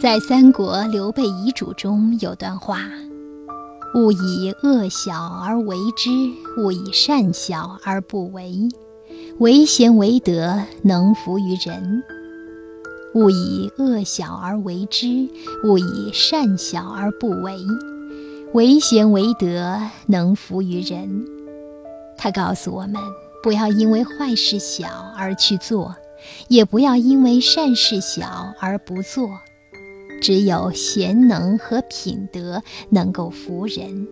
在三国刘备遗嘱中有段话：“勿以恶小而为之，勿以善小而不为。为贤为德，能服于人。勿以恶小而为之，勿以善小而不为。为贤为德，能服于人。”他告诉我们，不要因为坏事小而去做，也不要因为善事小而不做。只有贤能和品德能够服人。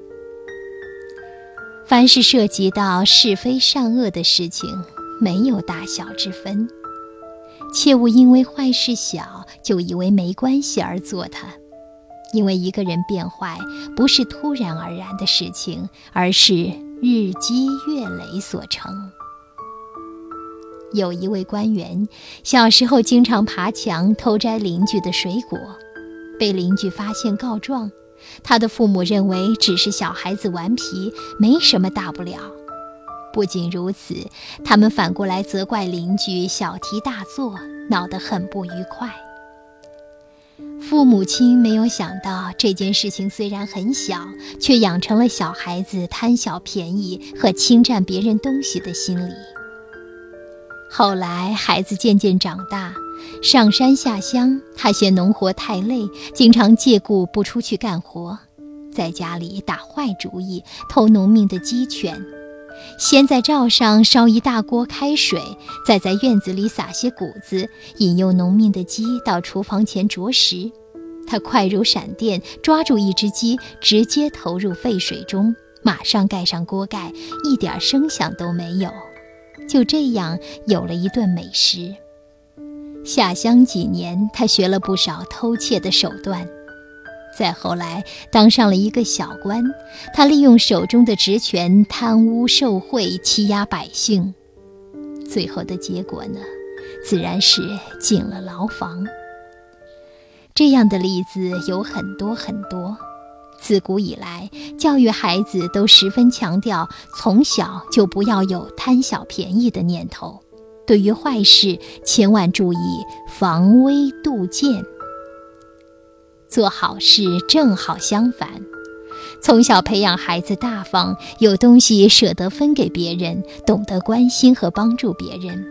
凡是涉及到是非善恶的事情，没有大小之分。切勿因为坏事小就以为没关系而做它，因为一个人变坏不是突然而然的事情，而是日积月累所成。有一位官员，小时候经常爬墙偷摘邻居的水果。被邻居发现告状，他的父母认为只是小孩子顽皮，没什么大不了。不仅如此，他们反过来责怪邻居小题大做，闹得很不愉快。父母亲没有想到这件事情虽然很小，却养成了小孩子贪小便宜和侵占别人东西的心理。后来，孩子渐渐长大。上山下乡，他嫌农活太累，经常借故不出去干活，在家里打坏主意，偷农民的鸡犬，先在灶上烧一大锅开水，再在院子里撒些谷子，引诱农民的鸡到厨房前啄食。他快如闪电，抓住一只鸡，直接投入沸水中，马上盖上锅盖，一点声响都没有。就这样，有了一顿美食。下乡几年，他学了不少偷窃的手段。再后来，当上了一个小官，他利用手中的职权贪污受贿，欺压百姓。最后的结果呢，自然是进了牢房。这样的例子有很多很多。自古以来，教育孩子都十分强调，从小就不要有贪小便宜的念头。对于坏事，千万注意防微杜渐。做好事正好相反，从小培养孩子大方，有东西舍得分给别人，懂得关心和帮助别人。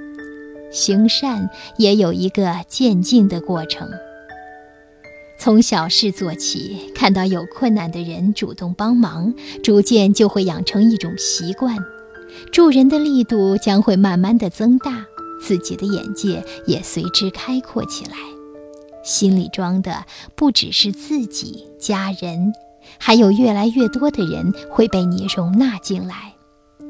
行善也有一个渐进的过程，从小事做起，看到有困难的人主动帮忙，逐渐就会养成一种习惯。助人的力度将会慢慢的增大，自己的眼界也随之开阔起来。心里装的不只是自己、家人，还有越来越多的人会被你容纳进来。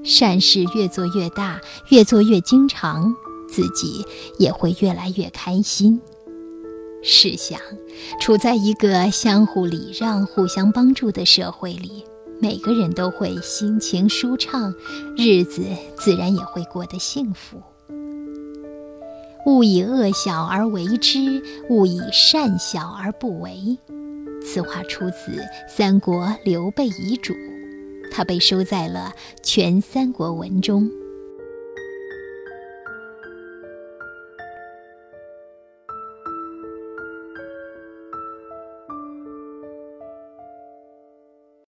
善事越做越大，越做越经常，自己也会越来越开心。试想，处在一个相互礼让、互相帮助的社会里。每个人都会心情舒畅，日子自然也会过得幸福。勿以恶小而为之，勿以善小而不为。此话出自三国刘备遗嘱，它被收在了《全三国文》中。